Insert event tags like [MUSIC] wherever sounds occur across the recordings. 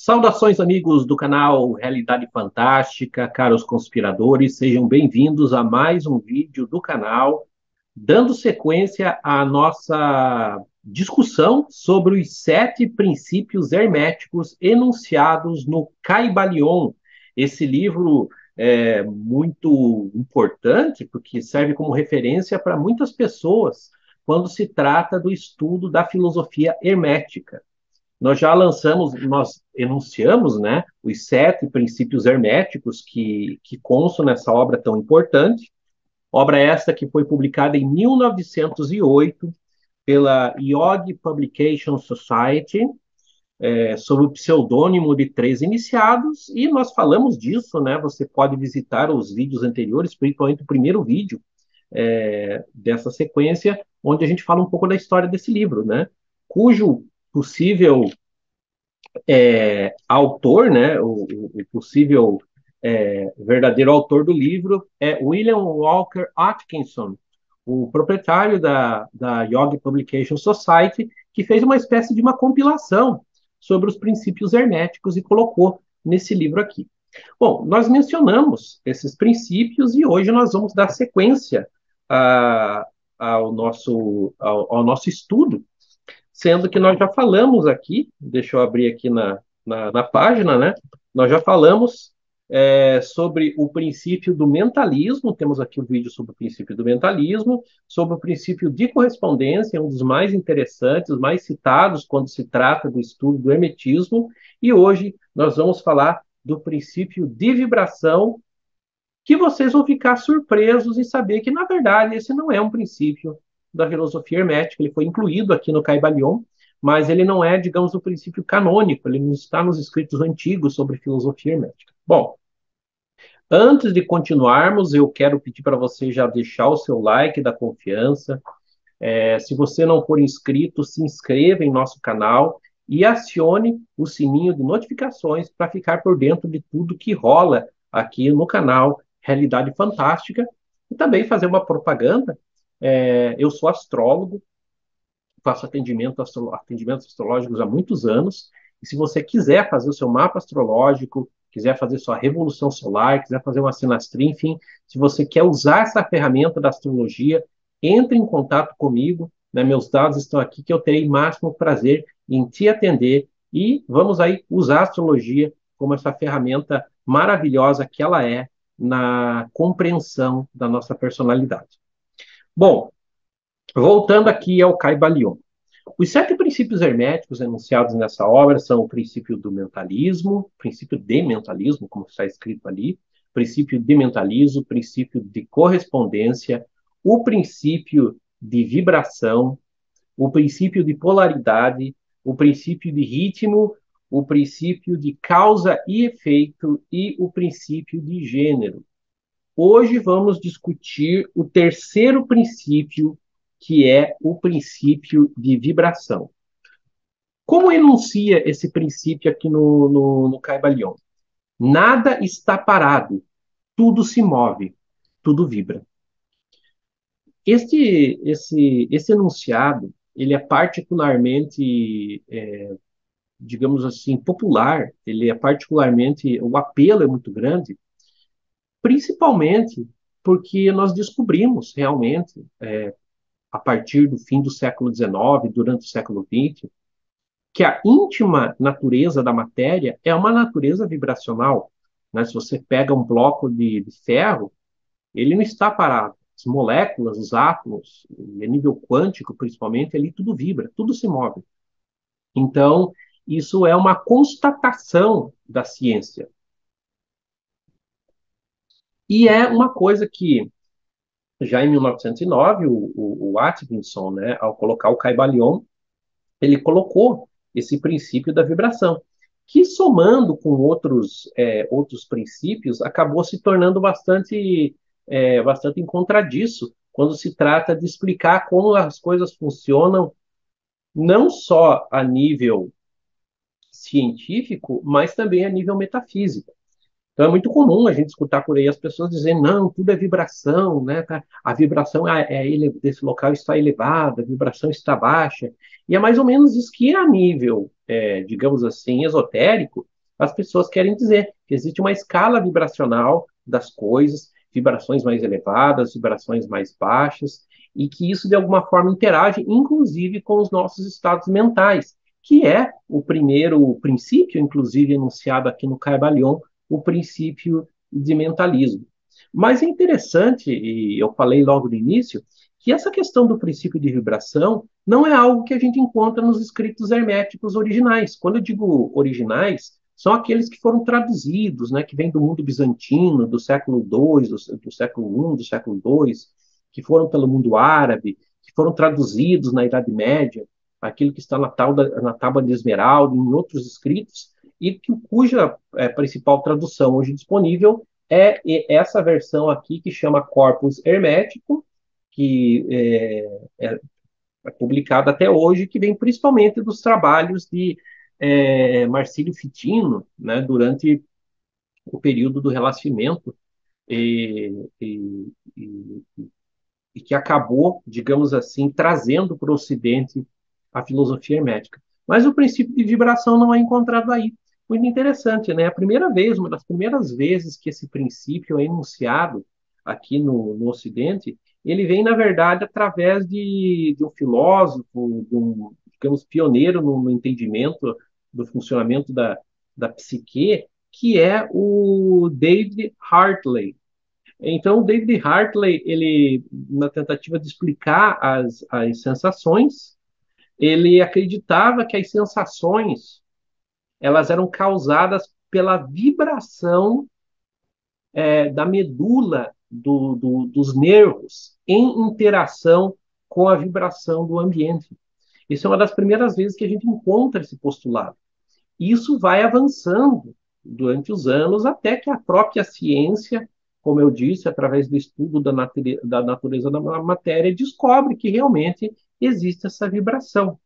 Saudações, amigos do canal Realidade Fantástica, caros conspiradores, sejam bem-vindos a mais um vídeo do canal, dando sequência à nossa discussão sobre os sete princípios herméticos enunciados no Caibalion, esse livro é muito importante, porque serve como referência para muitas pessoas quando se trata do estudo da filosofia hermética. Nós já lançamos, nós enunciamos, né, os sete princípios herméticos que, que constam nessa obra tão importante. Obra esta que foi publicada em 1908 pela Yogi Publication Society, é, sob o pseudônimo de Três Iniciados, e nós falamos disso, né? Você pode visitar os vídeos anteriores, principalmente o primeiro vídeo é, dessa sequência, onde a gente fala um pouco da história desse livro, né? Cujo possível é, autor, né, o, o possível é, verdadeiro autor do livro é William Walker Atkinson, o proprietário da, da Yogi Publication Society, que fez uma espécie de uma compilação sobre os princípios herméticos e colocou nesse livro aqui. Bom, nós mencionamos esses princípios e hoje nós vamos dar sequência a, ao, nosso, ao, ao nosso estudo sendo que nós já falamos aqui, deixa eu abrir aqui na, na, na página, né? Nós já falamos é, sobre o princípio do mentalismo, temos aqui um vídeo sobre o princípio do mentalismo, sobre o princípio de correspondência, um dos mais interessantes, mais citados quando se trata do estudo do hermetismo, e hoje nós vamos falar do princípio de vibração, que vocês vão ficar surpresos em saber que, na verdade, esse não é um princípio da filosofia hermética. Ele foi incluído aqui no Caibalion, mas ele não é, digamos, o princípio canônico, ele não está nos escritos antigos sobre filosofia hermética. Bom, antes de continuarmos, eu quero pedir para você já deixar o seu like da confiança. É, se você não for inscrito, se inscreva em nosso canal e acione o sininho de notificações para ficar por dentro de tudo que rola aqui no canal Realidade Fantástica e também fazer uma propaganda é, eu sou astrólogo, faço atendimento astro, atendimentos astrológicos há muitos anos, e se você quiser fazer o seu mapa astrológico, quiser fazer sua revolução solar, quiser fazer uma sinastria, enfim, se você quer usar essa ferramenta da astrologia, entre em contato comigo, né, meus dados estão aqui, que eu terei máximo prazer em te atender, e vamos aí usar a astrologia como essa ferramenta maravilhosa que ela é na compreensão da nossa personalidade. Bom, voltando aqui ao Caibalion. Os sete princípios herméticos enunciados nessa obra são o princípio do mentalismo, princípio de mentalismo, como está escrito ali, princípio de mentalismo, princípio de correspondência, o princípio de vibração, o princípio de polaridade, o princípio de ritmo, o princípio de causa e efeito e o princípio de gênero. Hoje vamos discutir o terceiro princípio, que é o princípio de vibração. Como enuncia esse princípio aqui no, no, no Caibalion? Nada está parado, tudo se move, tudo vibra. Este, esse, esse enunciado, ele é particularmente, é, digamos assim, popular, ele é particularmente, o apelo é muito grande, principalmente porque nós descobrimos realmente, é, a partir do fim do século XIX, durante o século XX, que a íntima natureza da matéria é uma natureza vibracional. Né? Se você pega um bloco de, de ferro, ele não está parado. As moléculas, os átomos, a nível quântico principalmente, ali tudo vibra, tudo se move. Então, isso é uma constatação da ciência. E é uma coisa que, já em 1909, o, o, o Atkinson, né, ao colocar o Caibalion, ele colocou esse princípio da vibração, que somando com outros, é, outros princípios, acabou se tornando bastante, é, bastante encontradiço quando se trata de explicar como as coisas funcionam, não só a nível científico, mas também a nível metafísico. Então é muito comum a gente escutar por aí as pessoas dizendo, não, tudo é vibração, né? Tá? A vibração é, é, desse local está elevada, a vibração está baixa. E é mais ou menos isso que a nível, é, digamos assim, esotérico, as pessoas querem dizer que existe uma escala vibracional das coisas, vibrações mais elevadas, vibrações mais baixas, e que isso de alguma forma interage, inclusive, com os nossos estados mentais, que é o primeiro princípio, inclusive enunciado aqui no Caibalion, o princípio de mentalismo. Mas é interessante, e eu falei logo no início, que essa questão do princípio de vibração não é algo que a gente encontra nos escritos herméticos originais. Quando eu digo originais, são aqueles que foram traduzidos, né, que vêm do mundo bizantino, do século II, do, do século I, do século II, que foram pelo mundo árabe, que foram traduzidos na Idade Média, aquilo que está na, tábua, na tábua de Esmeralda, em outros escritos, e que, cuja é, principal tradução hoje disponível é essa versão aqui que chama Corpus Hermético, que é, é, é publicada até hoje, que vem principalmente dos trabalhos de é, Marcílio Fitino, né, durante o período do Renascimento, e, e, e, e, que acabou, digamos assim, trazendo para o Ocidente a filosofia hermética. Mas o princípio de vibração não é encontrado aí. Muito interessante, né? A primeira vez, uma das primeiras vezes que esse princípio é enunciado aqui no, no Ocidente, ele vem, na verdade, através de, de um filósofo, de um, digamos, pioneiro no, no entendimento do funcionamento da, da psique, que é o David Hartley. Então, David Hartley, ele, na tentativa de explicar as, as sensações, ele acreditava que as sensações elas eram causadas pela vibração é, da medula do, do, dos nervos em interação com a vibração do ambiente. Isso é uma das primeiras vezes que a gente encontra esse postulado. Isso vai avançando durante os anos até que a própria ciência, como eu disse, através do estudo da, natureza da, natureza da matéria, descobre que realmente existe essa vibração,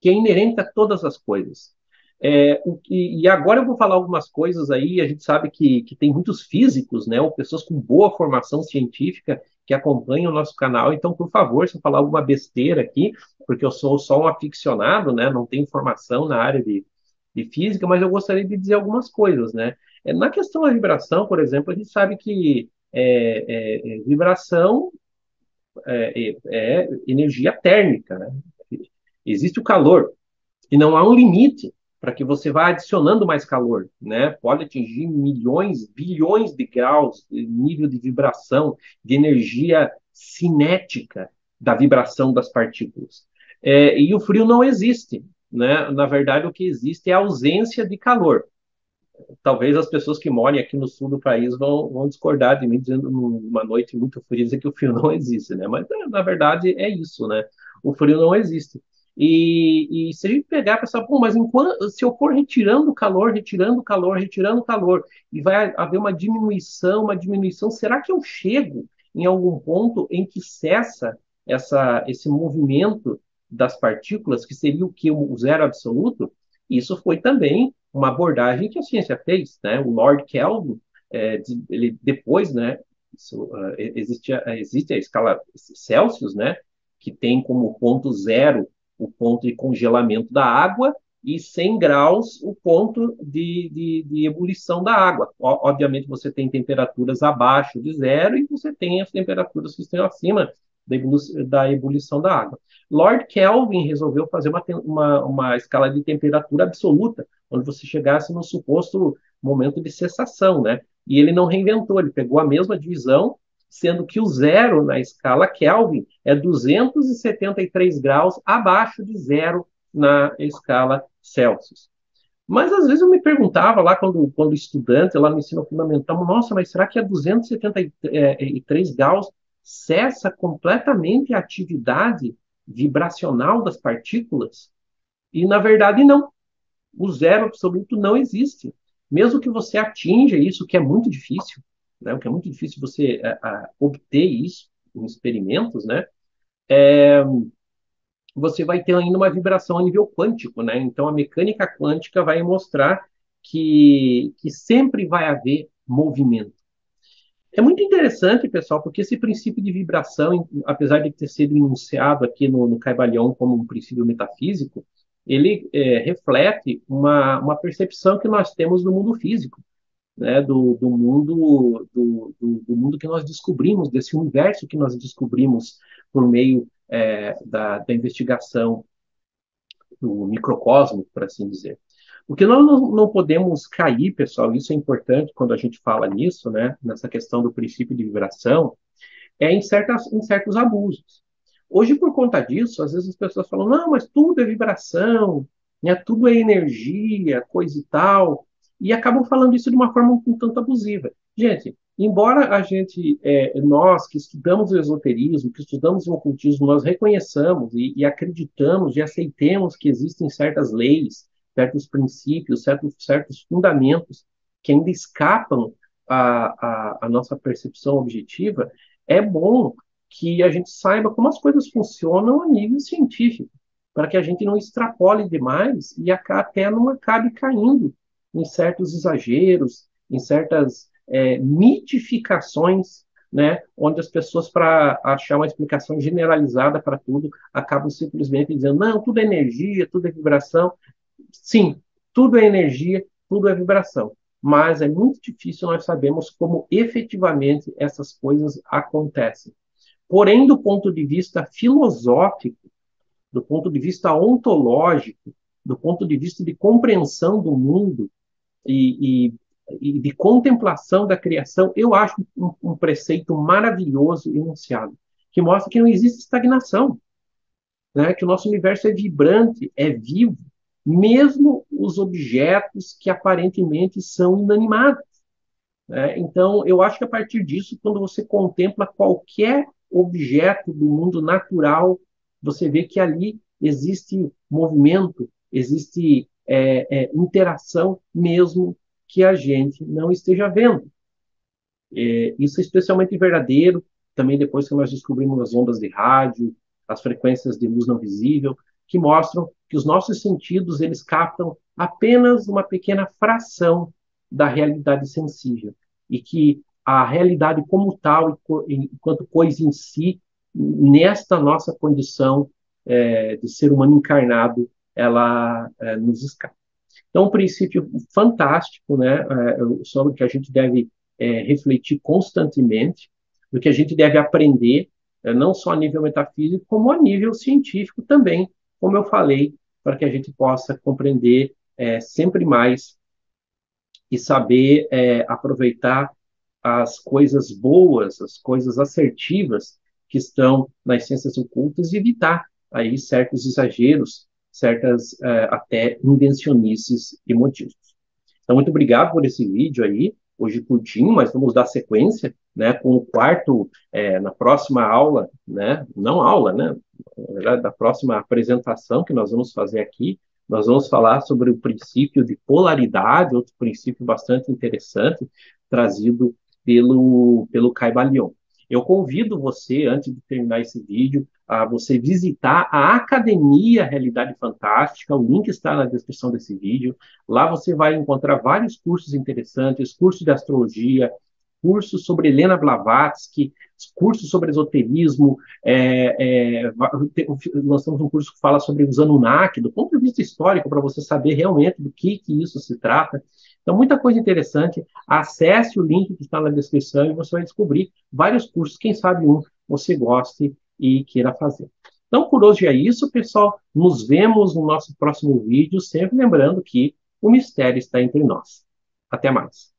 que é inerente a todas as coisas. É, e, agora eu vou falar algumas coisas aí, a gente sabe que, que tem muitos físicos, né, ou pessoas com boa formação científica que acompanham o nosso canal, então, por favor, se eu falar alguma besteira aqui, porque eu sou só um aficionado, né, não tenho formação na área de, de física, mas eu gostaria de dizer algumas coisas, né. É, na questão da vibração, por exemplo, a gente sabe que é, é, é vibração é, é, energia térmica, né? Existe o calor, e não há um limite para que você vá adicionando mais calor, né? Pode atingir milhões, bilhões de graus de nível de vibração, de energia cinética da vibração das partículas. É, e o frio não existe, né? Na verdade, o que existe é a ausência de calor. Talvez as pessoas que moram aqui no sul do país vão, vão discordar de mim, dizendo numa noite muito fria que o frio [LAUGHS] não existe, né? Mas na verdade é isso, né? O frio não existe. E, e, se a gente pegar e pensar, bom, mas enquanto, se eu for retirando calor, retirando calor, retirando calor, e vai haver uma diminuição, uma diminuição, será que eu chego em algum ponto em que cessa essa, esse movimento das partículas, que seria o que o zero absoluto? Isso foi também uma abordagem que a ciência fez, né? O Lord Kelvin, é, ele depois, né? Isso, uh, existe, existe a escala Celsius, né? Que tem como ponto zero o ponto de congelamento da água e 100 graus o ponto de, de, de, ebulição da água. Obviamente, você tem temperaturas abaixo de zero e você tem as temperaturas que estão acima da, ebulição da, ebulição da água. Lord Kelvin resolveu fazer uma, uma, uma escala de temperatura absoluta, onde você chegasse no suposto momento de cessação, né? E ele não reinventou, ele pegou a mesma divisão sendo que o zero na escala Kelvin é 273 graus abaixo de zero na escala Celsius. Mas às vezes eu me perguntava lá quando, quando estudante, lá no ensino fundamental, nossa, mas será que a 273 graus cessa completamente a atividade vibracional das partículas? E na verdade não. O zero absoluto não existe. Mesmo que você atinja isso, que é muito difícil, né, o que é muito difícil você a, é, a, obter isso em experimentos, né, é, você vai ter ainda uma vibração a nível quântico, né? Então a mecânica quântica vai mostrar que, que sempre vai haver movimento. É muito interessante, pessoal, porque esse princípio de vibração, apesar de ter sido enunciado aqui no, no Caibalion como um princípio metafísico, ele é, reflete uma, uma percepção que nós temos do mundo físico, né, do, do mundo do, do, do, mundo que nós descobrimos, desse universo que nós descobrimos por meio é, da, da investigação do microcosmo, por assim dizer. O que nós não, não podemos cair, pessoal, isso é importante quando a gente fala nisso, né, nessa questão do princípio de vibração, é em, certas, em certos abusos. Hoje, por conta disso, às vezes as pessoas falam, não, mas tudo é vibração, né, tudo é energia, coisa e tal, e acabam falando isso de uma forma um tanto abusiva. Gente, embora a gente, é, nós que estudamos o esoterismo, que estudamos o ocultismo, nós reconheçamos e, e acreditamos e aceitemos que existem certas leis, certos princípios, certos, certos fundamentos que ainda escapam à, à, nossa percepção objetiva, é bom que a gente saiba como as coisas funcionam a nível científico, para que a gente não extrapole demais e até não acabe caindo em certos exageros, em certas é, mitificações, né, onde as pessoas, para achar uma explicação generalizada para tudo, acabam simplesmente dizendo: não, tudo é energia, tudo é vibração. Sim, tudo é energia, tudo é vibração. Mas é muito difícil nós sabermos como efetivamente essas coisas acontecem. Porém, do ponto de vista filosófico, do ponto de vista ontológico, do ponto de vista de compreensão do mundo e, e, e de contemplação da criação, eu acho um, um preceito maravilhoso enunciado, que mostra que não existe estagnação, né? que o nosso universo é vibrante, é vivo, mesmo os objetos que aparentemente são inanimados. Né? Então, eu acho que a partir disso, quando você contempla qualquer objeto do mundo natural, você vê que ali existe movimento, existe é, é, interação, mesmo que a gente não esteja vendo. É, isso é especialmente verdadeiro também depois que nós descobrimos as ondas de rádio, as frequências de luz não visível, que mostram que os nossos sentidos eles captam apenas uma pequena fração da realidade sensível e que a realidade como tal, enquanto coisa em si, nesta nossa condição é, de ser humano encarnado, ela é, nos escapa. Então, um princípio fantástico, né, é, sobre o que a gente deve é, refletir constantemente, do que a gente deve aprender, é, não só a nível metafísico, como a nível científico também, como eu falei, para que a gente possa compreender é, sempre mais e saber aproveitar as coisas boas, as coisas assertivas que estão nas ciências ocultas e evitar aí certos exageros, certas uh, até invencionices emotivos. Então, muito obrigado por esse vídeo aí, hoje curtinho, mas vamos dar sequência, né, com o quarto, é, na próxima aula, né, não aula, né, da próxima apresentação que nós vamos fazer aqui, nós vamos falar sobre o princípio de polaridade, outro princípio bastante interessante, trazido pelo, pelo Caibalion. Eu convido você, antes de terminar esse vídeo, a você visitar a Academia Realidade Fantástica. O link está na descrição desse vídeo. Lá você vai encontrar vários cursos interessantes, curso de astrologia, cursos sobre Helena Blavatsky, cursos sobre esoterismo, é, é, nós temos um curso que fala sobre os Anunnaki, do ponto de vista histórico, para você saber realmente do que, que isso se trata. Então, muita coisa interessante. Acesse o link que está na descrição e você vai descobrir vários cursos. Quem sabe um você goste e queira fazer. Então, por hoje é isso, pessoal. Nos vemos no nosso próximo vídeo, sempre lembrando que o mistério está entre nós. Até mais.